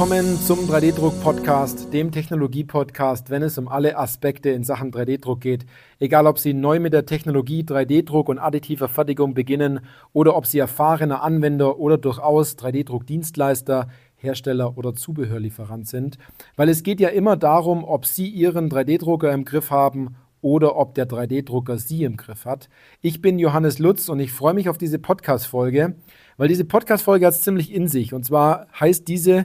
willkommen zum 3D-Druck-Podcast, dem Technologie-Podcast, wenn es um alle Aspekte in Sachen 3D-Druck geht. Egal, ob Sie neu mit der Technologie 3D-Druck und additiver Fertigung beginnen oder ob Sie erfahrener Anwender oder durchaus 3D-Druck-Dienstleister, Hersteller oder Zubehörlieferant sind. Weil es geht ja immer darum, ob Sie Ihren 3D-Drucker im Griff haben oder ob der 3D-Drucker Sie im Griff hat. Ich bin Johannes Lutz und ich freue mich auf diese Podcast-Folge, weil diese Podcast-Folge hat es ziemlich in sich. Und zwar heißt diese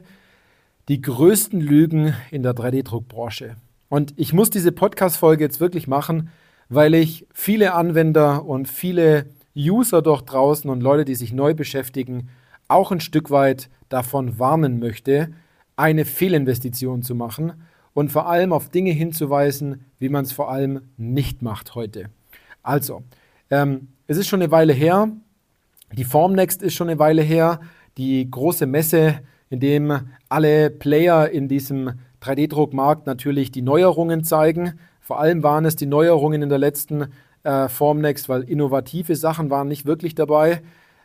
die größten Lügen in der 3D-Druckbranche. Und ich muss diese Podcast-Folge jetzt wirklich machen, weil ich viele Anwender und viele User dort draußen und Leute, die sich neu beschäftigen, auch ein Stück weit davon warnen möchte, eine Fehlinvestition zu machen und vor allem auf Dinge hinzuweisen, wie man es vor allem nicht macht heute. Also, ähm, es ist schon eine Weile her, die Formnext ist schon eine Weile her, die große Messe, in dem alle Player in diesem 3D-Druckmarkt natürlich die Neuerungen zeigen. Vor allem waren es die Neuerungen in der letzten äh, Formnext, weil innovative Sachen waren nicht wirklich dabei.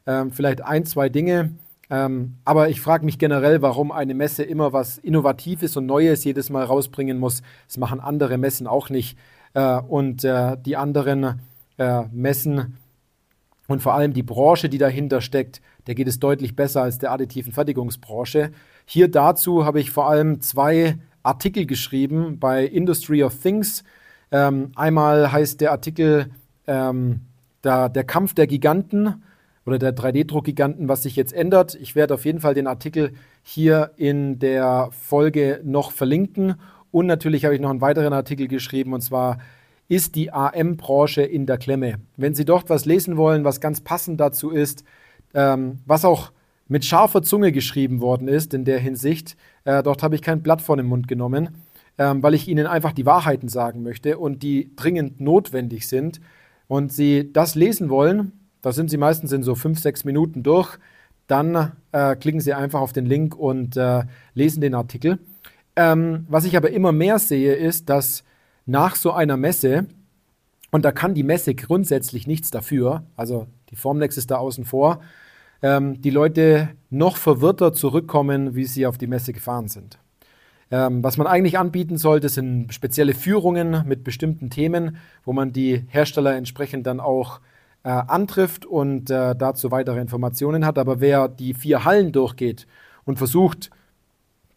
Ähm, vielleicht ein, zwei Dinge. Ähm, aber ich frage mich generell, warum eine Messe immer was Innovatives und Neues jedes Mal rausbringen muss. Das machen andere Messen auch nicht. Äh, und äh, die anderen äh, Messen und vor allem die Branche, die dahinter steckt, der geht es deutlich besser als der additiven Fertigungsbranche. Hier dazu habe ich vor allem zwei Artikel geschrieben bei Industry of Things. Ähm, einmal heißt der Artikel ähm, da, Der Kampf der Giganten oder der 3D-Druckgiganten, was sich jetzt ändert. Ich werde auf jeden Fall den Artikel hier in der Folge noch verlinken. Und natürlich habe ich noch einen weiteren Artikel geschrieben, und zwar ist die AM-Branche in der Klemme. Wenn Sie dort was lesen wollen, was ganz passend dazu ist, ähm, was auch mit scharfer Zunge geschrieben worden ist in der Hinsicht, äh, dort habe ich kein Blatt vor den Mund genommen, ähm, weil ich Ihnen einfach die Wahrheiten sagen möchte und die dringend notwendig sind. Und Sie das lesen wollen, da sind Sie meistens in so fünf, sechs Minuten durch, dann äh, klicken Sie einfach auf den Link und äh, lesen den Artikel. Ähm, was ich aber immer mehr sehe, ist, dass nach so einer Messe, und da kann die Messe grundsätzlich nichts dafür, also die Formnex ist da außen vor, ähm, die Leute noch verwirrter zurückkommen, wie sie auf die Messe gefahren sind. Ähm, was man eigentlich anbieten sollte, sind spezielle Führungen mit bestimmten Themen, wo man die Hersteller entsprechend dann auch äh, antrifft und äh, dazu weitere Informationen hat. Aber wer die vier Hallen durchgeht und versucht,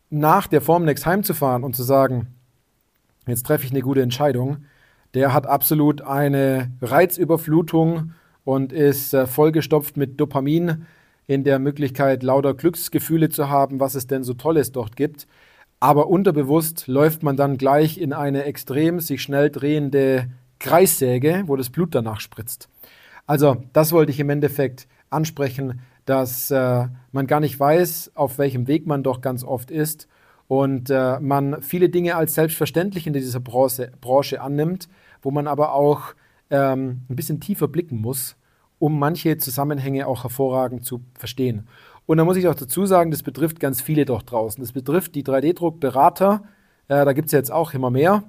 nach der Formnex heimzufahren und zu sagen, jetzt treffe ich eine gute Entscheidung, der hat absolut eine Reizüberflutung und ist äh, vollgestopft mit Dopamin in der Möglichkeit, lauter Glücksgefühle zu haben, was es denn so Tolles dort gibt. Aber unterbewusst läuft man dann gleich in eine extrem sich schnell drehende Kreissäge, wo das Blut danach spritzt. Also das wollte ich im Endeffekt ansprechen, dass äh, man gar nicht weiß, auf welchem Weg man doch ganz oft ist und äh, man viele Dinge als selbstverständlich in dieser Branche, Branche annimmt, wo man aber auch ähm, ein bisschen tiefer blicken muss, um manche Zusammenhänge auch hervorragend zu verstehen. Und da muss ich auch dazu sagen, das betrifft ganz viele dort draußen. Das betrifft die 3D-Druckberater, äh, da gibt es ja jetzt auch immer mehr,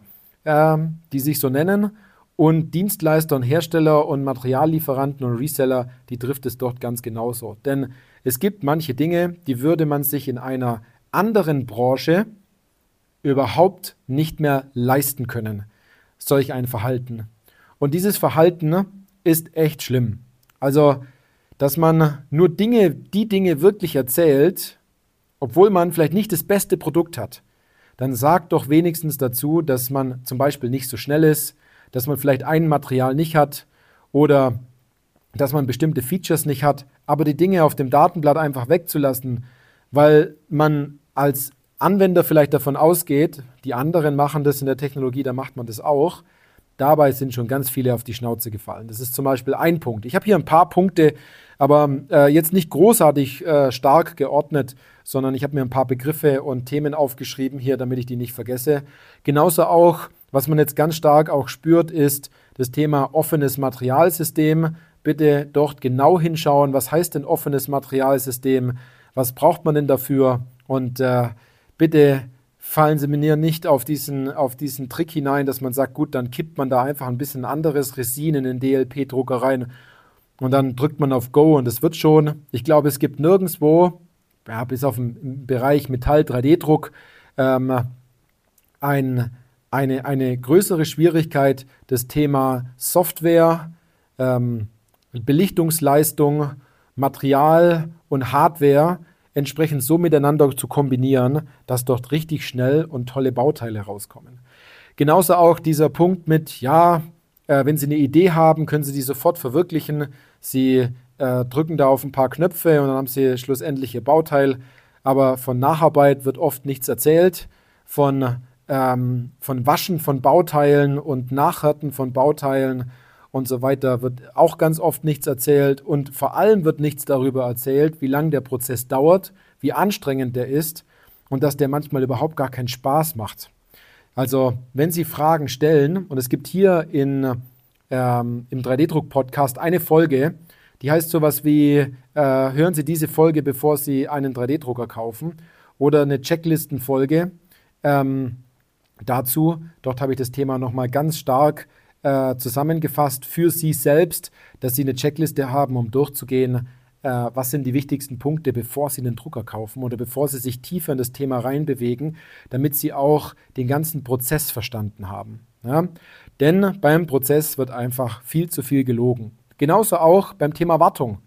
äh, die sich so nennen. Und Dienstleister und Hersteller und Materiallieferanten und Reseller, die trifft es dort ganz genauso. Denn es gibt manche Dinge, die würde man sich in einer anderen Branche überhaupt nicht mehr leisten können, solch ein Verhalten. Und dieses Verhalten ist echt schlimm. Also, dass man nur Dinge, die Dinge wirklich erzählt, obwohl man vielleicht nicht das beste Produkt hat, dann sagt doch wenigstens dazu, dass man zum Beispiel nicht so schnell ist, dass man vielleicht ein Material nicht hat oder dass man bestimmte Features nicht hat, aber die Dinge auf dem Datenblatt einfach wegzulassen, weil man als Anwender vielleicht davon ausgeht, die anderen machen das in der Technologie, da macht man das auch. Dabei sind schon ganz viele auf die Schnauze gefallen. Das ist zum Beispiel ein Punkt. Ich habe hier ein paar Punkte, aber äh, jetzt nicht großartig äh, stark geordnet, sondern ich habe mir ein paar Begriffe und Themen aufgeschrieben hier, damit ich die nicht vergesse. Genauso auch, was man jetzt ganz stark auch spürt, ist das Thema offenes Materialsystem. Bitte dort genau hinschauen, was heißt denn offenes Materialsystem? Was braucht man denn dafür? Und äh, bitte fallen Sie mir nicht auf diesen, auf diesen Trick hinein, dass man sagt, gut, dann kippt man da einfach ein bisschen anderes Resin in den DLP-Drucker rein und dann drückt man auf Go und es wird schon. Ich glaube, es gibt nirgendwo ja, bis auf den Bereich Metall 3D-Druck ähm, ein, eine, eine größere Schwierigkeit, das Thema Software, ähm, Belichtungsleistung, Material und Hardware entsprechend so miteinander zu kombinieren, dass dort richtig schnell und tolle Bauteile rauskommen. Genauso auch dieser Punkt mit, ja, äh, wenn Sie eine Idee haben, können Sie die sofort verwirklichen. Sie äh, drücken da auf ein paar Knöpfe und dann haben Sie schlussendlich Ihr Bauteil. Aber von Nacharbeit wird oft nichts erzählt. Von, ähm, von Waschen von Bauteilen und Nachhärten von Bauteilen und so weiter wird auch ganz oft nichts erzählt. Und vor allem wird nichts darüber erzählt, wie lange der Prozess dauert, wie anstrengend der ist und dass der manchmal überhaupt gar keinen Spaß macht. Also, wenn Sie Fragen stellen, und es gibt hier in, ähm, im 3D-Druck-Podcast eine Folge, die heißt sowas wie, äh, hören Sie diese Folge, bevor Sie einen 3D-Drucker kaufen, oder eine Checklistenfolge ähm, dazu. Dort habe ich das Thema nochmal ganz stark äh, zusammengefasst für Sie selbst, dass Sie eine Checkliste haben, um durchzugehen, äh, was sind die wichtigsten Punkte, bevor Sie einen Drucker kaufen oder bevor Sie sich tiefer in das Thema reinbewegen, damit Sie auch den ganzen Prozess verstanden haben. Ja? Denn beim Prozess wird einfach viel zu viel gelogen. Genauso auch beim Thema Wartung.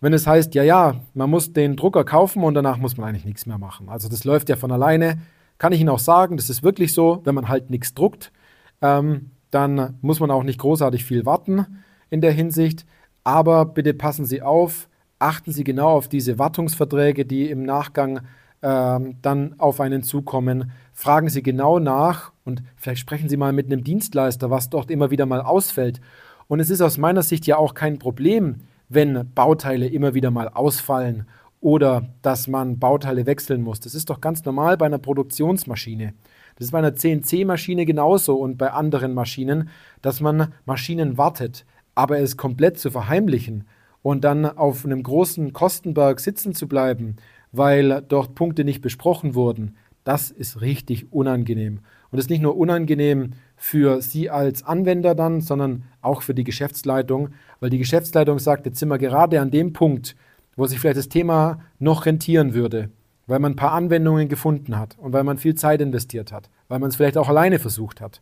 Wenn es heißt, ja, ja, man muss den Drucker kaufen und danach muss man eigentlich nichts mehr machen. Also das läuft ja von alleine. Kann ich Ihnen auch sagen, das ist wirklich so, wenn man halt nichts druckt, ähm, dann muss man auch nicht großartig viel warten in der Hinsicht. Aber bitte passen Sie auf, achten Sie genau auf diese Wartungsverträge, die im Nachgang ähm, dann auf einen zukommen. Fragen Sie genau nach und vielleicht sprechen Sie mal mit einem Dienstleister, was dort immer wieder mal ausfällt. Und es ist aus meiner Sicht ja auch kein Problem, wenn Bauteile immer wieder mal ausfallen oder dass man Bauteile wechseln muss. Das ist doch ganz normal bei einer Produktionsmaschine. Das ist bei einer CNC-Maschine genauso und bei anderen Maschinen, dass man Maschinen wartet. Aber es komplett zu verheimlichen und dann auf einem großen Kostenberg sitzen zu bleiben, weil dort Punkte nicht besprochen wurden, das ist richtig unangenehm. Und das ist nicht nur unangenehm für Sie als Anwender dann, sondern auch für die Geschäftsleitung, weil die Geschäftsleitung sagt, jetzt sind wir gerade an dem Punkt, wo sich vielleicht das Thema noch rentieren würde, weil man ein paar Anwendungen gefunden hat und weil man viel Zeit investiert hat, weil man es vielleicht auch alleine versucht hat.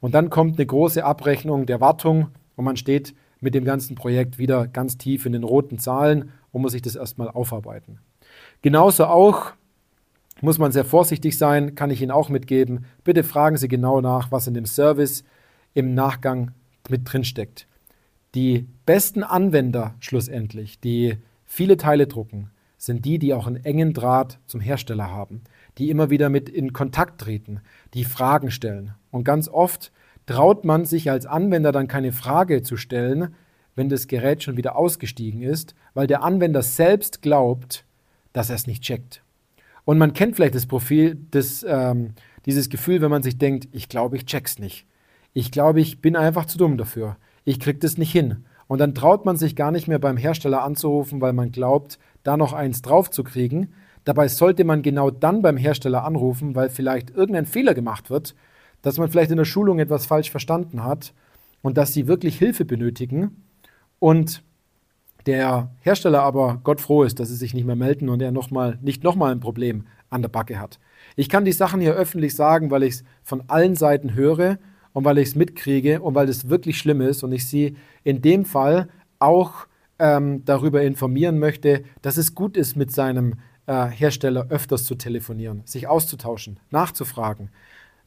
Und dann kommt eine große Abrechnung der Wartung und man steht mit dem ganzen Projekt wieder ganz tief in den roten Zahlen und muss sich das erstmal aufarbeiten. Genauso auch muss man sehr vorsichtig sein, kann ich Ihnen auch mitgeben. Bitte fragen Sie genau nach, was in dem Service im Nachgang mit drin steckt. Die besten Anwender schlussendlich, die viele Teile drucken, sind die, die auch einen engen Draht zum Hersteller haben, die immer wieder mit in Kontakt treten, die Fragen stellen. Und ganz oft traut man sich als Anwender dann keine Frage zu stellen, wenn das Gerät schon wieder ausgestiegen ist, weil der Anwender selbst glaubt, dass er es nicht checkt. Und man kennt vielleicht das Profil, das, ähm, dieses Gefühl, wenn man sich denkt, ich glaube, ich check's nicht. Ich glaube, ich bin einfach zu dumm dafür. Ich krieg das nicht hin. Und dann traut man sich gar nicht mehr beim Hersteller anzurufen, weil man glaubt, da noch eins drauf zu kriegen. Dabei sollte man genau dann beim Hersteller anrufen, weil vielleicht irgendein Fehler gemacht wird, dass man vielleicht in der Schulung etwas falsch verstanden hat und dass sie wirklich Hilfe benötigen und der Hersteller aber Gott froh ist, dass sie sich nicht mehr melden und er noch mal, nicht nochmal ein Problem an der Backe hat. Ich kann die Sachen hier öffentlich sagen, weil ich es von allen Seiten höre und weil ich es mitkriege und weil es wirklich schlimm ist und ich sie in dem Fall auch ähm, darüber informieren möchte, dass es gut ist, mit seinem äh, Hersteller öfters zu telefonieren, sich auszutauschen, nachzufragen,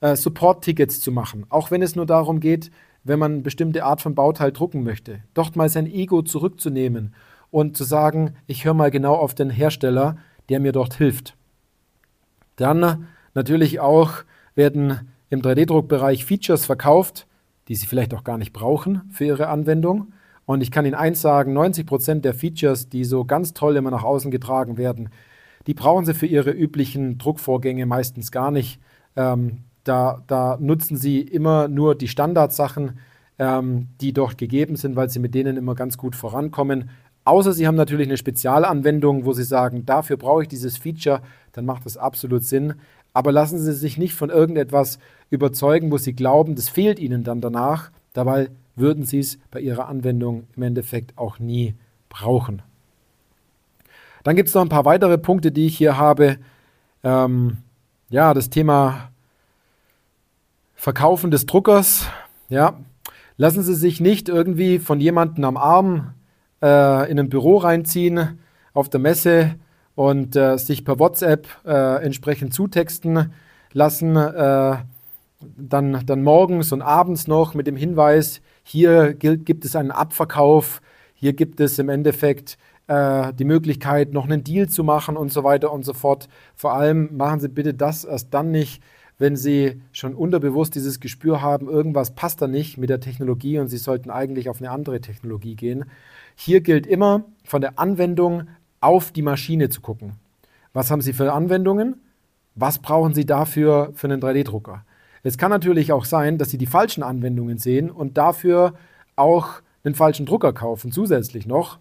äh, Support-Tickets zu machen, auch wenn es nur darum geht, wenn man eine bestimmte Art von Bauteil drucken möchte, dort mal sein Ego zurückzunehmen und zu sagen, ich höre mal genau auf den Hersteller, der mir dort hilft. Dann natürlich auch werden im 3D-Druckbereich Features verkauft, die Sie vielleicht auch gar nicht brauchen für Ihre Anwendung. Und ich kann Ihnen eins sagen, 90 Prozent der Features, die so ganz toll immer nach außen getragen werden, die brauchen Sie für Ihre üblichen Druckvorgänge meistens gar nicht. Ähm, da, da nutzen sie immer nur die Standardsachen, ähm, die dort gegeben sind, weil sie mit denen immer ganz gut vorankommen. Außer Sie haben natürlich eine Spezialanwendung, wo Sie sagen, dafür brauche ich dieses Feature, dann macht das absolut Sinn. Aber lassen Sie sich nicht von irgendetwas überzeugen, wo Sie glauben, das fehlt Ihnen dann danach. Dabei würden Sie es bei Ihrer Anwendung im Endeffekt auch nie brauchen. Dann gibt es noch ein paar weitere Punkte, die ich hier habe. Ähm, ja, das Thema Verkaufen des Druckers. Ja, lassen Sie sich nicht irgendwie von jemandem am Arm äh, in ein Büro reinziehen auf der Messe und äh, sich per WhatsApp äh, entsprechend zutexten lassen. Dann, dann morgens und abends noch mit dem Hinweis, hier gilt, gibt es einen Abverkauf, hier gibt es im Endeffekt äh, die Möglichkeit, noch einen Deal zu machen und so weiter und so fort. Vor allem machen Sie bitte das erst dann nicht, wenn Sie schon unterbewusst dieses Gespür haben, irgendwas passt da nicht mit der Technologie und Sie sollten eigentlich auf eine andere Technologie gehen. Hier gilt immer, von der Anwendung auf die Maschine zu gucken. Was haben Sie für Anwendungen? Was brauchen Sie dafür für einen 3D-Drucker? Es kann natürlich auch sein, dass Sie die falschen Anwendungen sehen und dafür auch einen falschen Drucker kaufen, zusätzlich noch.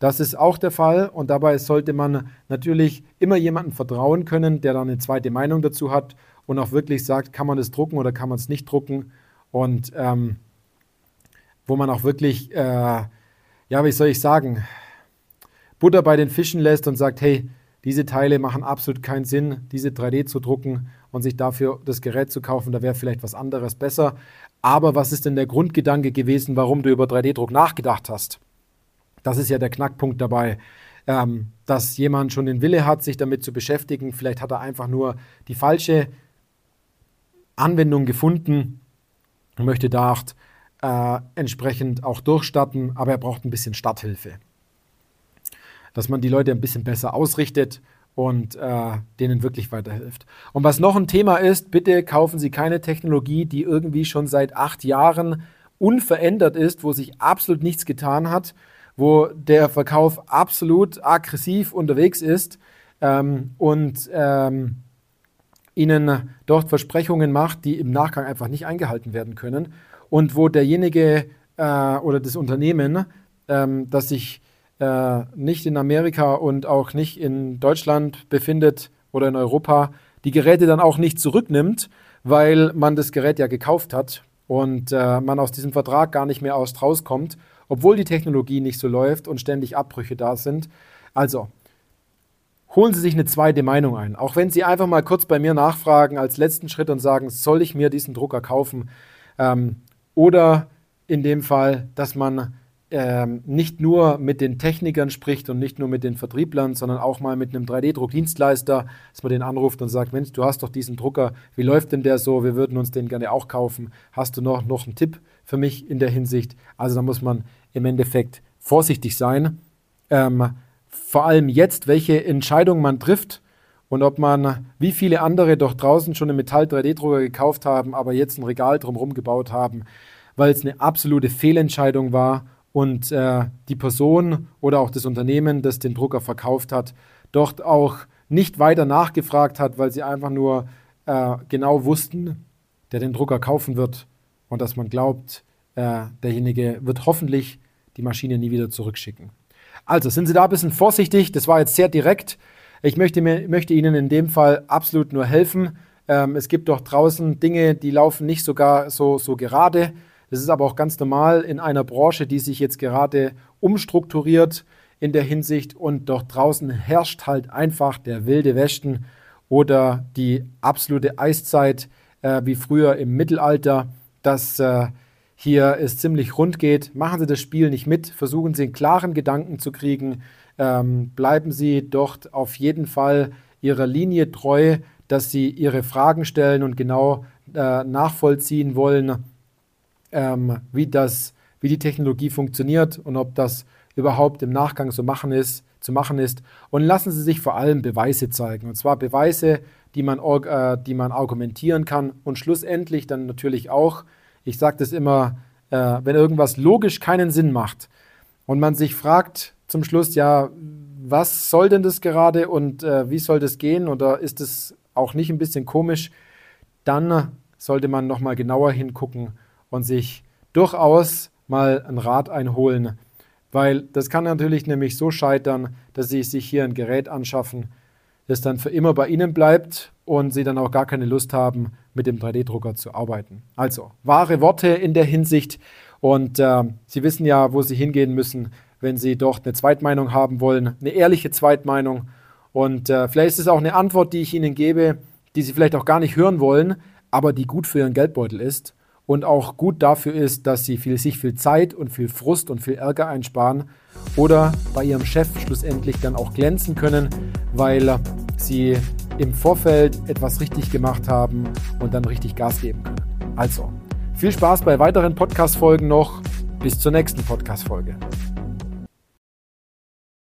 Das ist auch der Fall und dabei sollte man natürlich immer jemandem vertrauen können, der dann eine zweite Meinung dazu hat und auch wirklich sagt, kann man das drucken oder kann man es nicht drucken und ähm, wo man auch wirklich, äh, ja, wie soll ich sagen, Butter bei den Fischen lässt und sagt, hey, diese Teile machen absolut keinen Sinn, diese 3D zu drucken und sich dafür das Gerät zu kaufen, da wäre vielleicht was anderes besser. Aber was ist denn der Grundgedanke gewesen, warum du über 3D-Druck nachgedacht hast? Das ist ja der Knackpunkt dabei, ähm, dass jemand schon den Wille hat, sich damit zu beschäftigen. Vielleicht hat er einfach nur die falsche Anwendung gefunden und möchte da äh, entsprechend auch durchstarten, aber er braucht ein bisschen Starthilfe. Dass man die Leute ein bisschen besser ausrichtet und äh, denen wirklich weiterhilft. Und was noch ein Thema ist, bitte kaufen Sie keine Technologie, die irgendwie schon seit acht Jahren unverändert ist, wo sich absolut nichts getan hat wo der Verkauf absolut aggressiv unterwegs ist ähm, und ähm, ihnen dort Versprechungen macht, die im Nachgang einfach nicht eingehalten werden können und wo derjenige äh, oder das Unternehmen, ähm, das sich äh, nicht in Amerika und auch nicht in Deutschland befindet oder in Europa, die Geräte dann auch nicht zurücknimmt, weil man das Gerät ja gekauft hat und äh, man aus diesem Vertrag gar nicht mehr aus rauskommt obwohl die Technologie nicht so läuft und ständig Abbrüche da sind. Also, holen Sie sich eine zweite Meinung ein. Auch wenn Sie einfach mal kurz bei mir nachfragen als letzten Schritt und sagen, soll ich mir diesen Drucker kaufen? Ähm, oder in dem Fall, dass man ähm, nicht nur mit den Technikern spricht und nicht nur mit den Vertrieblern, sondern auch mal mit einem 3D-Druckdienstleister, dass man den anruft und sagt, Mensch, du hast doch diesen Drucker, wie läuft denn der so? Wir würden uns den gerne auch kaufen. Hast du noch, noch einen Tipp für mich in der Hinsicht? Also da muss man im Endeffekt vorsichtig sein. Ähm, vor allem jetzt, welche Entscheidung man trifft und ob man, wie viele andere doch draußen schon einen Metall-3D-Drucker gekauft haben, aber jetzt ein Regal drumherum gebaut haben, weil es eine absolute Fehlentscheidung war und äh, die Person oder auch das Unternehmen, das den Drucker verkauft hat, dort auch nicht weiter nachgefragt hat, weil sie einfach nur äh, genau wussten, der den Drucker kaufen wird und dass man glaubt, äh, derjenige wird hoffentlich die Maschine nie wieder zurückschicken. Also sind Sie da ein bisschen vorsichtig. Das war jetzt sehr direkt. Ich möchte, mir, möchte Ihnen in dem Fall absolut nur helfen. Ähm, es gibt doch draußen Dinge, die laufen nicht sogar so, so gerade. Das ist aber auch ganz normal in einer Branche, die sich jetzt gerade umstrukturiert in der Hinsicht und dort draußen herrscht halt einfach der wilde Westen oder die absolute Eiszeit äh, wie früher im Mittelalter. Das äh, hier es ziemlich rund geht. Machen Sie das Spiel nicht mit, versuchen Sie einen klaren Gedanken zu kriegen, ähm, bleiben Sie dort auf jeden Fall Ihrer Linie treu, dass Sie Ihre Fragen stellen und genau äh, nachvollziehen wollen, ähm, wie, das, wie die Technologie funktioniert und ob das überhaupt im Nachgang so machen ist, zu machen ist. Und lassen Sie sich vor allem Beweise zeigen. Und zwar Beweise, die man, äh, die man argumentieren kann und schlussendlich dann natürlich auch ich sage das immer, äh, wenn irgendwas logisch keinen Sinn macht und man sich fragt zum Schluss, ja, was soll denn das gerade und äh, wie soll das gehen oder ist es auch nicht ein bisschen komisch, dann sollte man nochmal genauer hingucken und sich durchaus mal einen Rat einholen, weil das kann natürlich nämlich so scheitern, dass Sie sich hier ein Gerät anschaffen, das dann für immer bei Ihnen bleibt und Sie dann auch gar keine Lust haben, mit dem 3D-Drucker zu arbeiten. Also, wahre Worte in der Hinsicht und äh, Sie wissen ja, wo Sie hingehen müssen, wenn Sie dort eine Zweitmeinung haben wollen, eine ehrliche Zweitmeinung. Und äh, vielleicht ist es auch eine Antwort, die ich Ihnen gebe, die Sie vielleicht auch gar nicht hören wollen, aber die gut für Ihren Geldbeutel ist und auch gut dafür ist, dass Sie viel, sich viel Zeit und viel Frust und viel Ärger einsparen oder bei Ihrem Chef schlussendlich dann auch glänzen können, weil Sie im Vorfeld etwas richtig gemacht haben und dann richtig Gas geben können. Also, viel Spaß bei weiteren Podcast-Folgen noch. Bis zur nächsten Podcast-Folge.